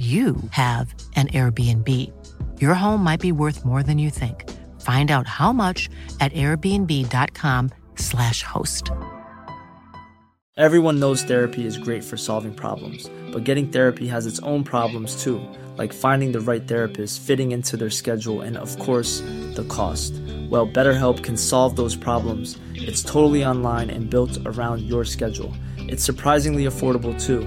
you have an Airbnb. Your home might be worth more than you think. Find out how much at airbnb.com/slash host. Everyone knows therapy is great for solving problems, but getting therapy has its own problems too, like finding the right therapist, fitting into their schedule, and of course, the cost. Well, BetterHelp can solve those problems. It's totally online and built around your schedule. It's surprisingly affordable too.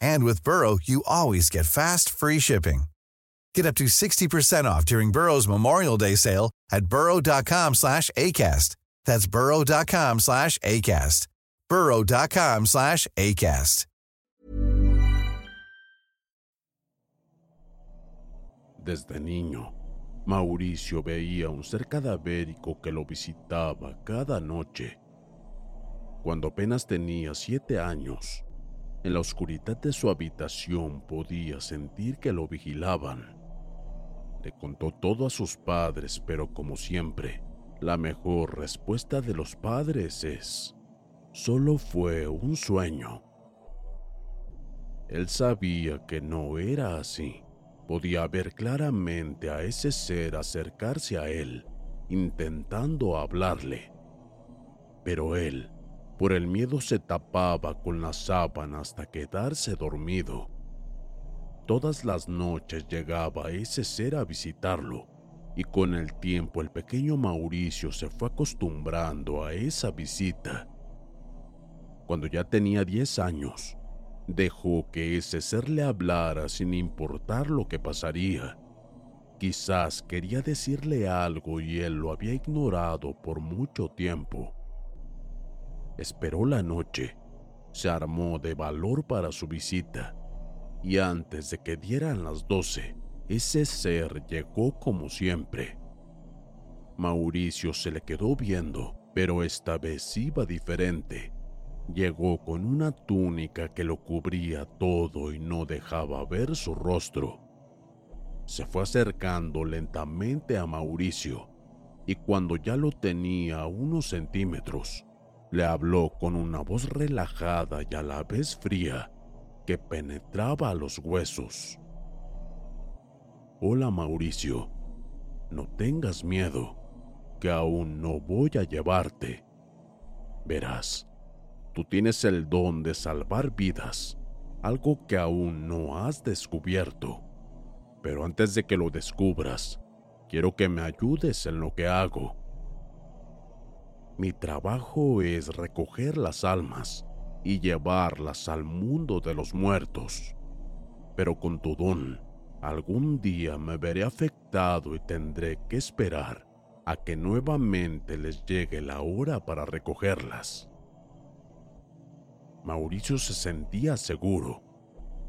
And with Burrow, you always get fast, free shipping. Get up to 60% off during Burrow's Memorial Day sale at burrow.com slash ACAST. That's burrow.com slash ACAST. burrow.com slash ACAST. Desde niño, Mauricio veía un ser cadavérico que lo visitaba cada noche. Cuando apenas tenía siete años, en la oscuridad de su habitación podía sentir que lo vigilaban. Le contó todo a sus padres, pero como siempre, la mejor respuesta de los padres es, solo fue un sueño. Él sabía que no era así. Podía ver claramente a ese ser acercarse a él, intentando hablarle. Pero él por el miedo se tapaba con la sábana hasta quedarse dormido. Todas las noches llegaba ese ser a visitarlo, y con el tiempo el pequeño Mauricio se fue acostumbrando a esa visita. Cuando ya tenía 10 años, dejó que ese ser le hablara sin importar lo que pasaría. Quizás quería decirle algo y él lo había ignorado por mucho tiempo. Esperó la noche, se armó de valor para su visita, y antes de que dieran las doce, ese ser llegó como siempre. Mauricio se le quedó viendo, pero esta vez iba diferente. Llegó con una túnica que lo cubría todo y no dejaba ver su rostro. Se fue acercando lentamente a Mauricio, y cuando ya lo tenía a unos centímetros, le habló con una voz relajada y a la vez fría que penetraba a los huesos. Hola Mauricio, no tengas miedo, que aún no voy a llevarte. Verás, tú tienes el don de salvar vidas, algo que aún no has descubierto. Pero antes de que lo descubras, quiero que me ayudes en lo que hago mi trabajo es recoger las almas y llevarlas al mundo de los muertos. Pero con tu don, algún día me veré afectado y tendré que esperar a que nuevamente les llegue la hora para recogerlas. Mauricio se sentía seguro.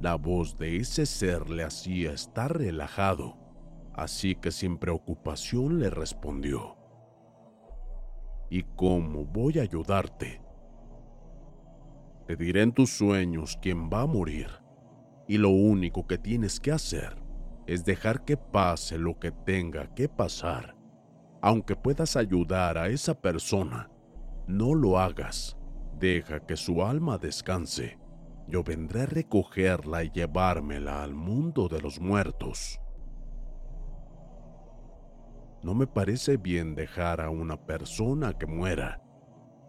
La voz de ese ser le hacía estar relajado, así que sin preocupación le respondió y cómo voy a ayudarte. Te diré en tus sueños quién va a morir y lo único que tienes que hacer es dejar que pase lo que tenga que pasar. Aunque puedas ayudar a esa persona, no lo hagas. Deja que su alma descanse. Yo vendré a recogerla y llevármela al mundo de los muertos. No me parece bien dejar a una persona que muera.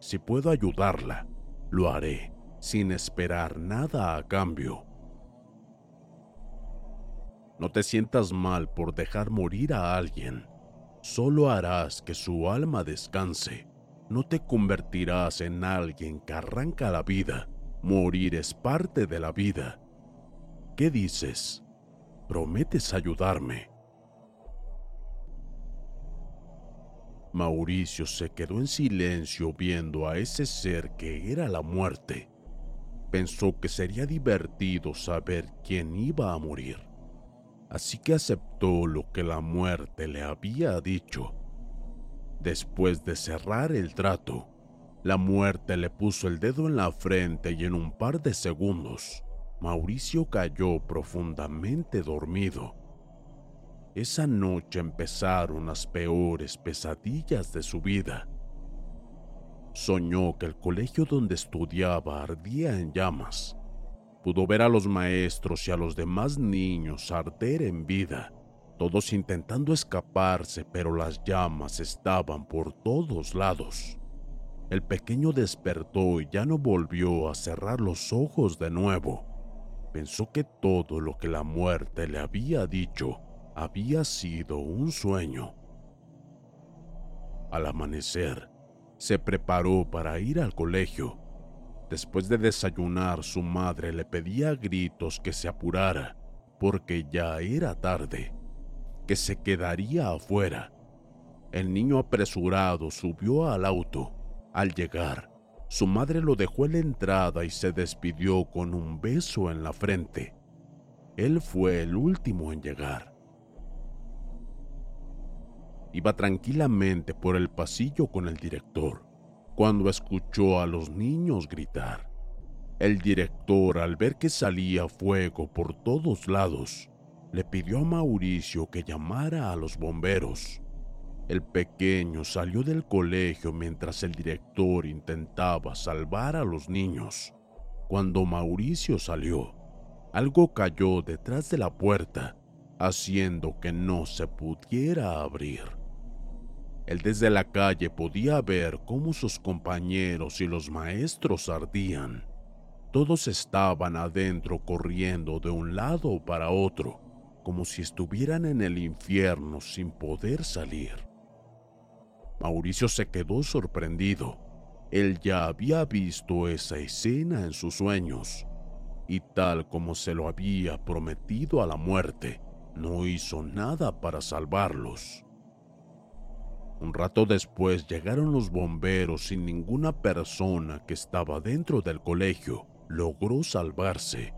Si puedo ayudarla, lo haré sin esperar nada a cambio. No te sientas mal por dejar morir a alguien. Solo harás que su alma descanse. No te convertirás en alguien que arranca la vida. Morir es parte de la vida. ¿Qué dices? ¿Prometes ayudarme? Mauricio se quedó en silencio viendo a ese ser que era la muerte. Pensó que sería divertido saber quién iba a morir, así que aceptó lo que la muerte le había dicho. Después de cerrar el trato, la muerte le puso el dedo en la frente y en un par de segundos, Mauricio cayó profundamente dormido. Esa noche empezaron las peores pesadillas de su vida. Soñó que el colegio donde estudiaba ardía en llamas. Pudo ver a los maestros y a los demás niños arder en vida, todos intentando escaparse, pero las llamas estaban por todos lados. El pequeño despertó y ya no volvió a cerrar los ojos de nuevo. Pensó que todo lo que la muerte le había dicho había sido un sueño. Al amanecer, se preparó para ir al colegio. Después de desayunar, su madre le pedía a gritos que se apurara, porque ya era tarde, que se quedaría afuera. El niño apresurado subió al auto. Al llegar, su madre lo dejó en la entrada y se despidió con un beso en la frente. Él fue el último en llegar. Iba tranquilamente por el pasillo con el director cuando escuchó a los niños gritar. El director, al ver que salía fuego por todos lados, le pidió a Mauricio que llamara a los bomberos. El pequeño salió del colegio mientras el director intentaba salvar a los niños. Cuando Mauricio salió, algo cayó detrás de la puerta, haciendo que no se pudiera abrir. Él desde la calle podía ver cómo sus compañeros y los maestros ardían. Todos estaban adentro corriendo de un lado para otro, como si estuvieran en el infierno sin poder salir. Mauricio se quedó sorprendido. Él ya había visto esa escena en sus sueños, y tal como se lo había prometido a la muerte, no hizo nada para salvarlos. Un rato después llegaron los bomberos y ninguna persona que estaba dentro del colegio logró salvarse,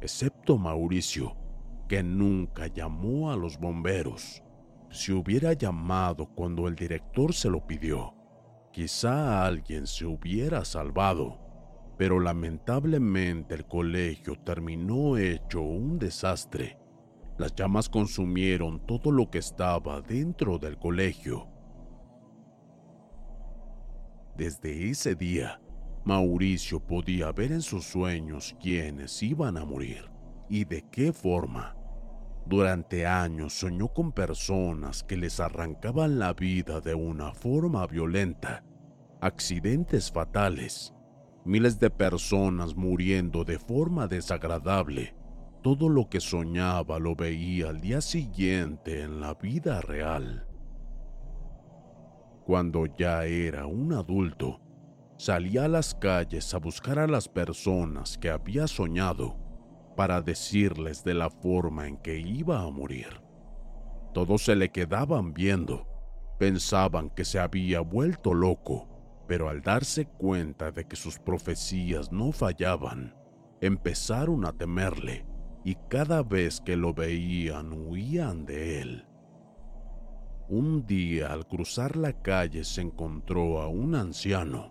excepto Mauricio, que nunca llamó a los bomberos. Si hubiera llamado cuando el director se lo pidió, quizá alguien se hubiera salvado, pero lamentablemente el colegio terminó hecho un desastre. Las llamas consumieron todo lo que estaba dentro del colegio desde ese día, Mauricio podía ver en sus sueños quiénes iban a morir y de qué forma. Durante años soñó con personas que les arrancaban la vida de una forma violenta, accidentes fatales, miles de personas muriendo de forma desagradable. Todo lo que soñaba lo veía al día siguiente en la vida real. Cuando ya era un adulto, salía a las calles a buscar a las personas que había soñado para decirles de la forma en que iba a morir. Todos se le quedaban viendo, pensaban que se había vuelto loco, pero al darse cuenta de que sus profecías no fallaban, empezaron a temerle y cada vez que lo veían huían de él. Un día al cruzar la calle se encontró a un anciano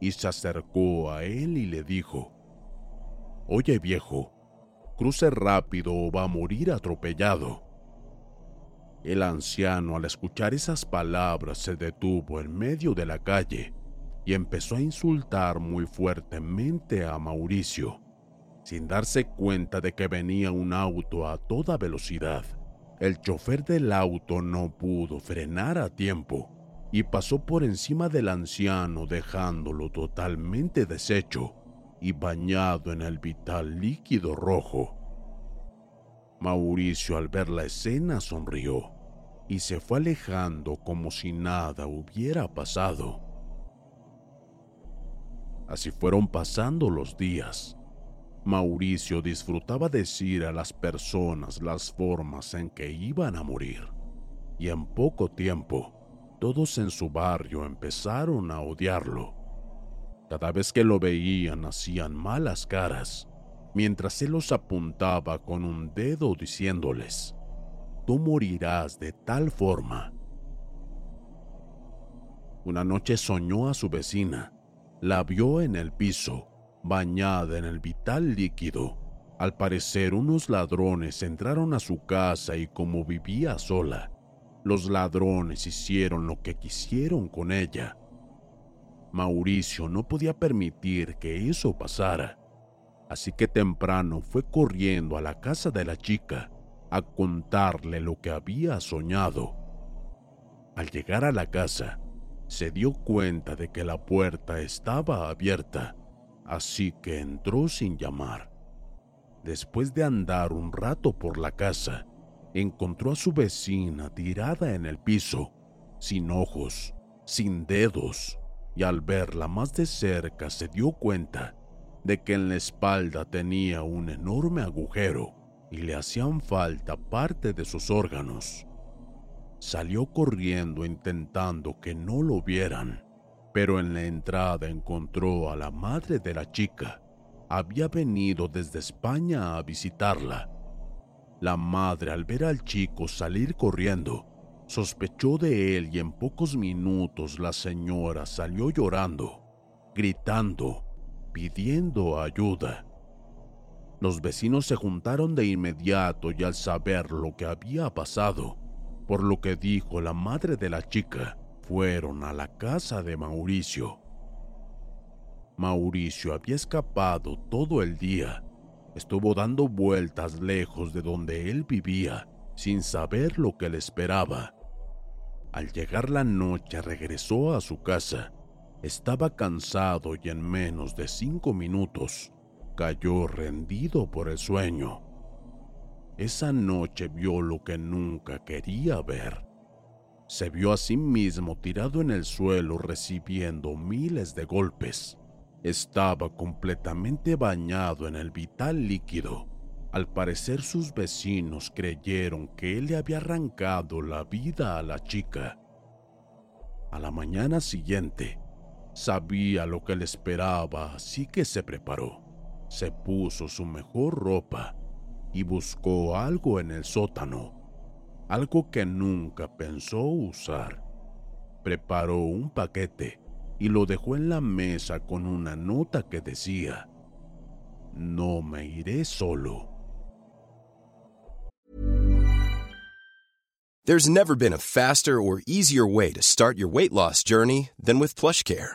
y se acercó a él y le dijo, Oye viejo, cruce rápido o va a morir atropellado. El anciano al escuchar esas palabras se detuvo en medio de la calle y empezó a insultar muy fuertemente a Mauricio, sin darse cuenta de que venía un auto a toda velocidad. El chofer del auto no pudo frenar a tiempo y pasó por encima del anciano dejándolo totalmente deshecho y bañado en el vital líquido rojo. Mauricio al ver la escena sonrió y se fue alejando como si nada hubiera pasado. Así fueron pasando los días. Mauricio disfrutaba decir a las personas las formas en que iban a morir. Y en poco tiempo, todos en su barrio empezaron a odiarlo. Cada vez que lo veían hacían malas caras, mientras él los apuntaba con un dedo diciéndoles, tú morirás de tal forma. Una noche soñó a su vecina, la vio en el piso, bañada en el vital líquido. Al parecer unos ladrones entraron a su casa y como vivía sola, los ladrones hicieron lo que quisieron con ella. Mauricio no podía permitir que eso pasara, así que temprano fue corriendo a la casa de la chica a contarle lo que había soñado. Al llegar a la casa, se dio cuenta de que la puerta estaba abierta, así que entró sin llamar. Después de andar un rato por la casa, encontró a su vecina tirada en el piso, sin ojos, sin dedos, y al verla más de cerca se dio cuenta de que en la espalda tenía un enorme agujero y le hacían falta parte de sus órganos. Salió corriendo intentando que no lo vieran, pero en la entrada encontró a la madre de la chica. Había venido desde España a visitarla la madre, al ver al chico salir corriendo, sospechó de él y en pocos minutos la señora salió llorando, gritando, pidiendo ayuda. Los vecinos se juntaron de inmediato y al saber lo que había pasado, por lo que dijo la madre de la chica, fueron a la casa de Mauricio. Mauricio había escapado todo el día estuvo dando vueltas lejos de donde él vivía, sin saber lo que le esperaba. Al llegar la noche regresó a su casa. Estaba cansado y en menos de cinco minutos cayó rendido por el sueño. Esa noche vio lo que nunca quería ver. Se vio a sí mismo tirado en el suelo recibiendo miles de golpes. Estaba completamente bañado en el vital líquido. Al parecer sus vecinos creyeron que él le había arrancado la vida a la chica. A la mañana siguiente, sabía lo que le esperaba, así que se preparó. Se puso su mejor ropa y buscó algo en el sótano, algo que nunca pensó usar. Preparó un paquete y lo dejó en la mesa con una nota que decía, No me iré solo. There's never been a faster or easier way to start your weight loss journey than with PlushCare.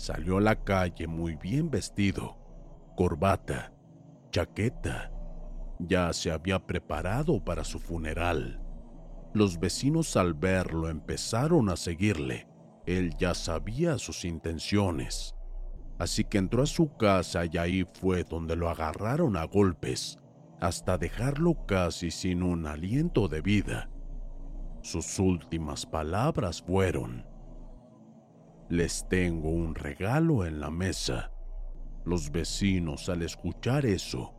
Salió a la calle muy bien vestido, corbata, chaqueta. Ya se había preparado para su funeral. Los vecinos al verlo empezaron a seguirle. Él ya sabía sus intenciones. Así que entró a su casa y ahí fue donde lo agarraron a golpes, hasta dejarlo casi sin un aliento de vida. Sus últimas palabras fueron, Les tengo un regalo en la mesa. Los vecinos al escuchar eso,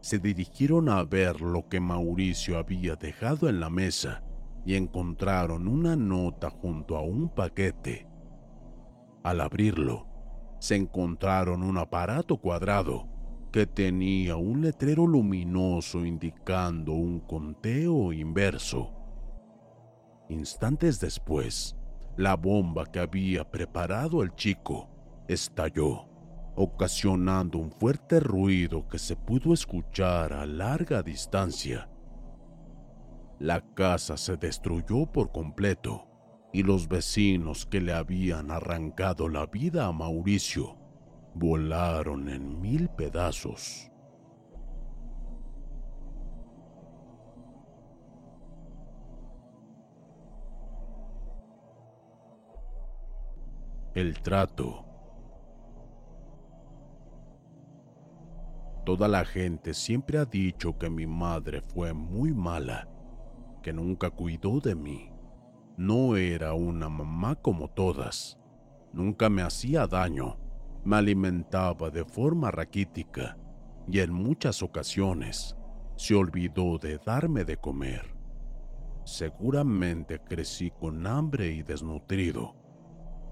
se dirigieron a ver lo que Mauricio había dejado en la mesa y encontraron una nota junto a un paquete. Al abrirlo, se encontraron un aparato cuadrado que tenía un letrero luminoso indicando un conteo inverso. Instantes después, la bomba que había preparado el chico estalló, ocasionando un fuerte ruido que se pudo escuchar a larga distancia. La casa se destruyó por completo y los vecinos que le habían arrancado la vida a Mauricio volaron en mil pedazos. El trato. Toda la gente siempre ha dicho que mi madre fue muy mala, que nunca cuidó de mí. No era una mamá como todas. Nunca me hacía daño me alimentaba de forma raquítica y en muchas ocasiones se olvidó de darme de comer. Seguramente crecí con hambre y desnutrido,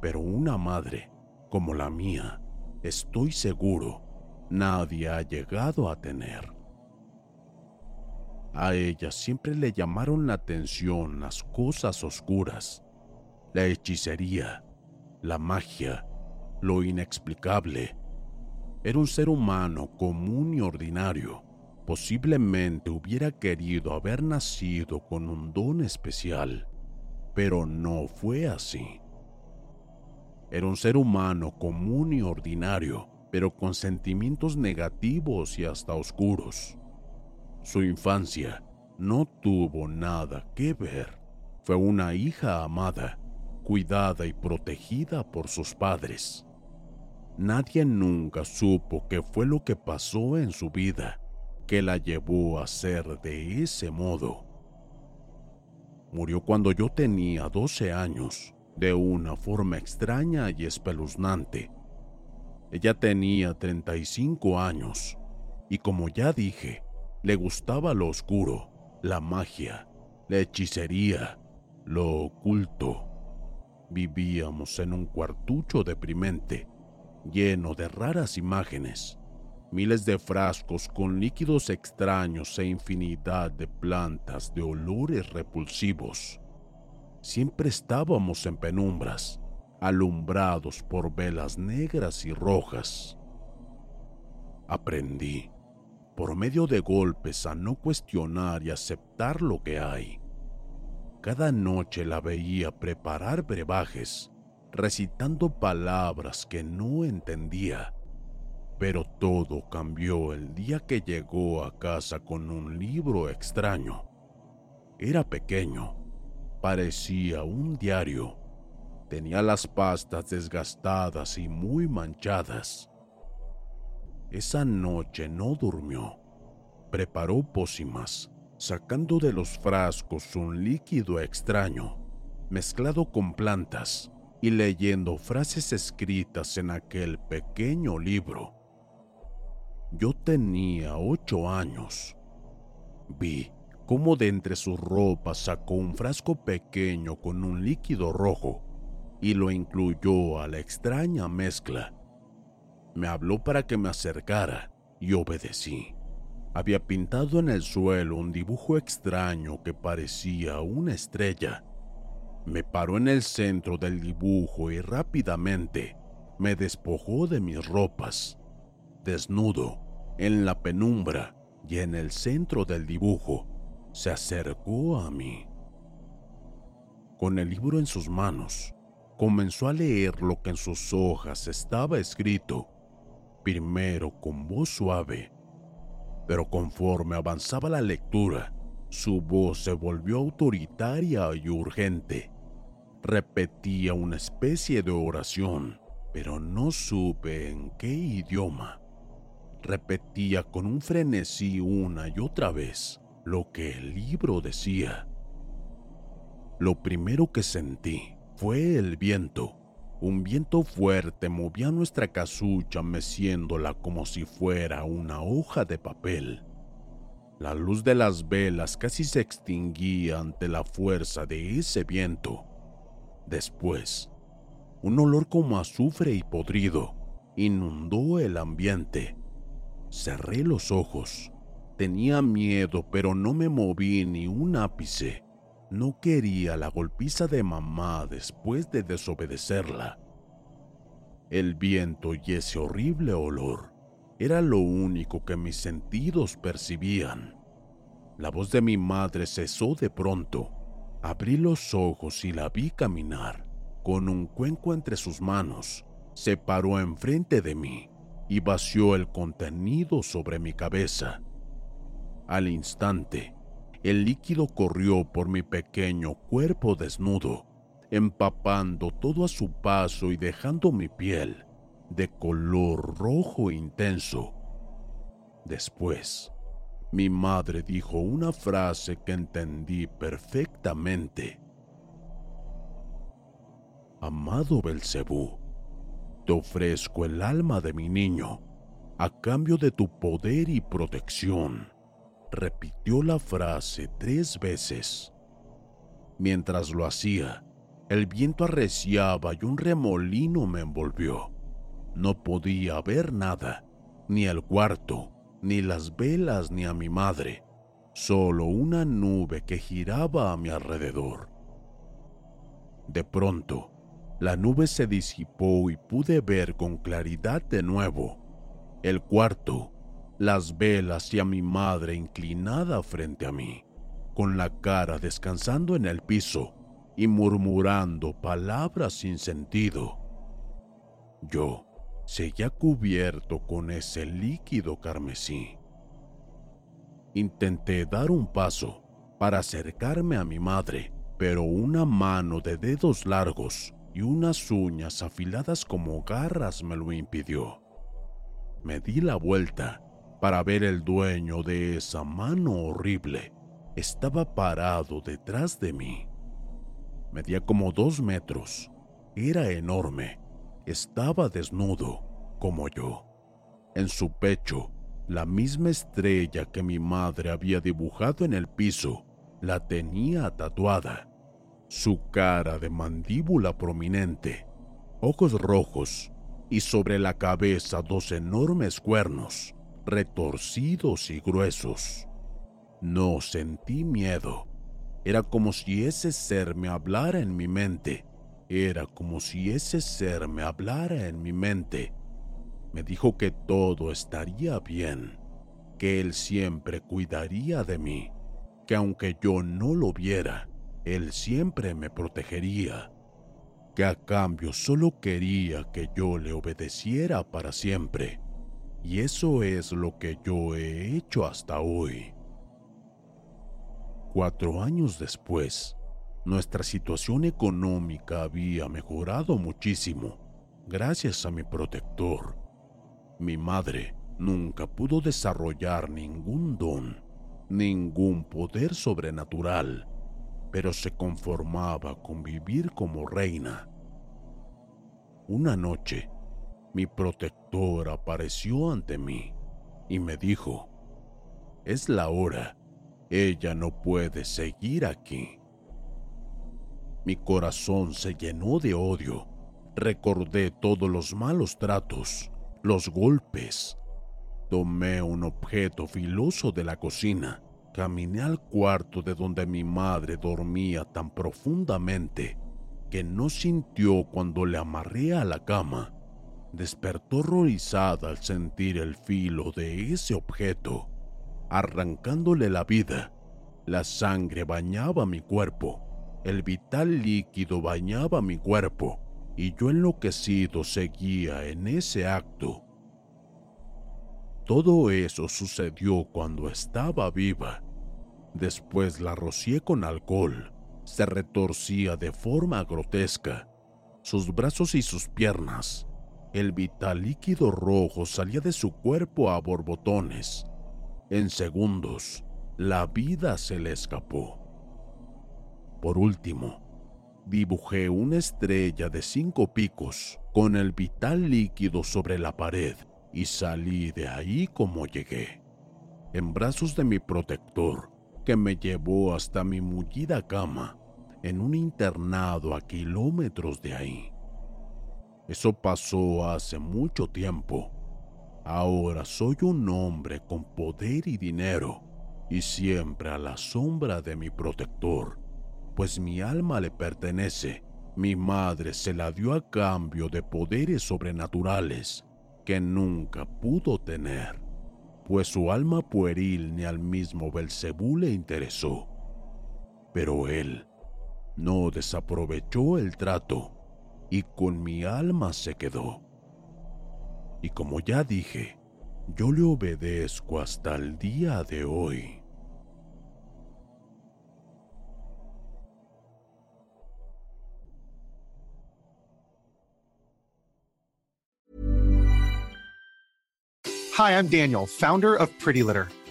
pero una madre como la mía, estoy seguro, nadie ha llegado a tener. A ella siempre le llamaron la atención las cosas oscuras, la hechicería, la magia lo inexplicable. Era un ser humano común y ordinario. Posiblemente hubiera querido haber nacido con un don especial, pero no fue así. Era un ser humano común y ordinario, pero con sentimientos negativos y hasta oscuros. Su infancia no tuvo nada que ver. Fue una hija amada, cuidada y protegida por sus padres. Nadie nunca supo qué fue lo que pasó en su vida que la llevó a ser de ese modo. Murió cuando yo tenía 12 años, de una forma extraña y espeluznante. Ella tenía 35 años y como ya dije, le gustaba lo oscuro, la magia, la hechicería, lo oculto. Vivíamos en un cuartucho deprimente lleno de raras imágenes, miles de frascos con líquidos extraños e infinidad de plantas de olores repulsivos. Siempre estábamos en penumbras, alumbrados por velas negras y rojas. Aprendí, por medio de golpes, a no cuestionar y aceptar lo que hay. Cada noche la veía preparar brebajes recitando palabras que no entendía. Pero todo cambió el día que llegó a casa con un libro extraño. Era pequeño, parecía un diario. Tenía las pastas desgastadas y muy manchadas. Esa noche no durmió. Preparó pócimas, sacando de los frascos un líquido extraño, mezclado con plantas y leyendo frases escritas en aquel pequeño libro. Yo tenía ocho años. Vi cómo de entre sus ropas sacó un frasco pequeño con un líquido rojo y lo incluyó a la extraña mezcla. Me habló para que me acercara y obedecí. Había pintado en el suelo un dibujo extraño que parecía una estrella me paró en el centro del dibujo y rápidamente me despojó de mis ropas. Desnudo, en la penumbra y en el centro del dibujo, se acercó a mí. Con el libro en sus manos, comenzó a leer lo que en sus hojas estaba escrito, primero con voz suave, pero conforme avanzaba la lectura, su voz se volvió autoritaria y urgente repetía una especie de oración, pero no supe en qué idioma. Repetía con un frenesí una y otra vez lo que el libro decía. Lo primero que sentí fue el viento. Un viento fuerte movía nuestra casucha meciéndola como si fuera una hoja de papel. La luz de las velas casi se extinguía ante la fuerza de ese viento. Después, un olor como azufre y podrido inundó el ambiente. Cerré los ojos. Tenía miedo, pero no me moví ni un ápice. No quería la golpiza de mamá después de desobedecerla. El viento y ese horrible olor era lo único que mis sentidos percibían. La voz de mi madre cesó de pronto. Abrí los ojos y la vi caminar. Con un cuenco entre sus manos, se paró enfrente de mí y vació el contenido sobre mi cabeza. Al instante, el líquido corrió por mi pequeño cuerpo desnudo, empapando todo a su paso y dejando mi piel de color rojo intenso. Después, mi madre dijo una frase que entendí perfectamente. Amado Belcebú, te ofrezco el alma de mi niño a cambio de tu poder y protección. Repitió la frase tres veces. Mientras lo hacía, el viento arreciaba y un remolino me envolvió. No podía ver nada, ni el cuarto, ni las velas, ni a mi madre, solo una nube que giraba a mi alrededor. De pronto, la nube se disipó y pude ver con claridad de nuevo el cuarto, las velas y a mi madre inclinada frente a mí, con la cara descansando en el piso y murmurando palabras sin sentido. Yo seguía cubierto con ese líquido carmesí. Intenté dar un paso para acercarme a mi madre, pero una mano de dedos largos y unas uñas afiladas como garras me lo impidió. Me di la vuelta para ver el dueño de esa mano horrible. Estaba parado detrás de mí. Medía como dos metros. Era enorme estaba desnudo, como yo. En su pecho, la misma estrella que mi madre había dibujado en el piso, la tenía tatuada. Su cara de mandíbula prominente, ojos rojos y sobre la cabeza dos enormes cuernos, retorcidos y gruesos. No sentí miedo. Era como si ese ser me hablara en mi mente era como si ese ser me hablara en mi mente. Me dijo que todo estaría bien, que él siempre cuidaría de mí, que aunque yo no lo viera, él siempre me protegería, que a cambio solo quería que yo le obedeciera para siempre. Y eso es lo que yo he hecho hasta hoy. Cuatro años después, nuestra situación económica había mejorado muchísimo gracias a mi protector. Mi madre nunca pudo desarrollar ningún don, ningún poder sobrenatural, pero se conformaba con vivir como reina. Una noche, mi protector apareció ante mí y me dijo, es la hora, ella no puede seguir aquí. Mi corazón se llenó de odio. Recordé todos los malos tratos, los golpes. Tomé un objeto filoso de la cocina, caminé al cuarto de donde mi madre dormía tan profundamente que no sintió cuando le amarré a la cama. Despertó horrorizada al sentir el filo de ese objeto, arrancándole la vida. La sangre bañaba mi cuerpo el vital líquido bañaba mi cuerpo y yo enloquecido seguía en ese acto. Todo eso sucedió cuando estaba viva. Después la rocié con alcohol. Se retorcía de forma grotesca. Sus brazos y sus piernas. El vital líquido rojo salía de su cuerpo a borbotones. En segundos, la vida se le escapó. Por último, dibujé una estrella de cinco picos con el vital líquido sobre la pared y salí de ahí como llegué. en brazos de mi protector, que me llevó hasta mi mullida cama en un internado a kilómetros de ahí. Eso pasó hace mucho tiempo. Ahora soy un hombre con poder y dinero y siempre a la sombra de mi protector, pues mi alma le pertenece. Mi madre se la dio a cambio de poderes sobrenaturales que nunca pudo tener, pues su alma pueril ni al mismo Belcebú le interesó. Pero él no desaprovechó el trato y con mi alma se quedó. Y como ya dije, yo le obedezco hasta el día de hoy. Hi, I'm Daniel, founder of Pretty Litter.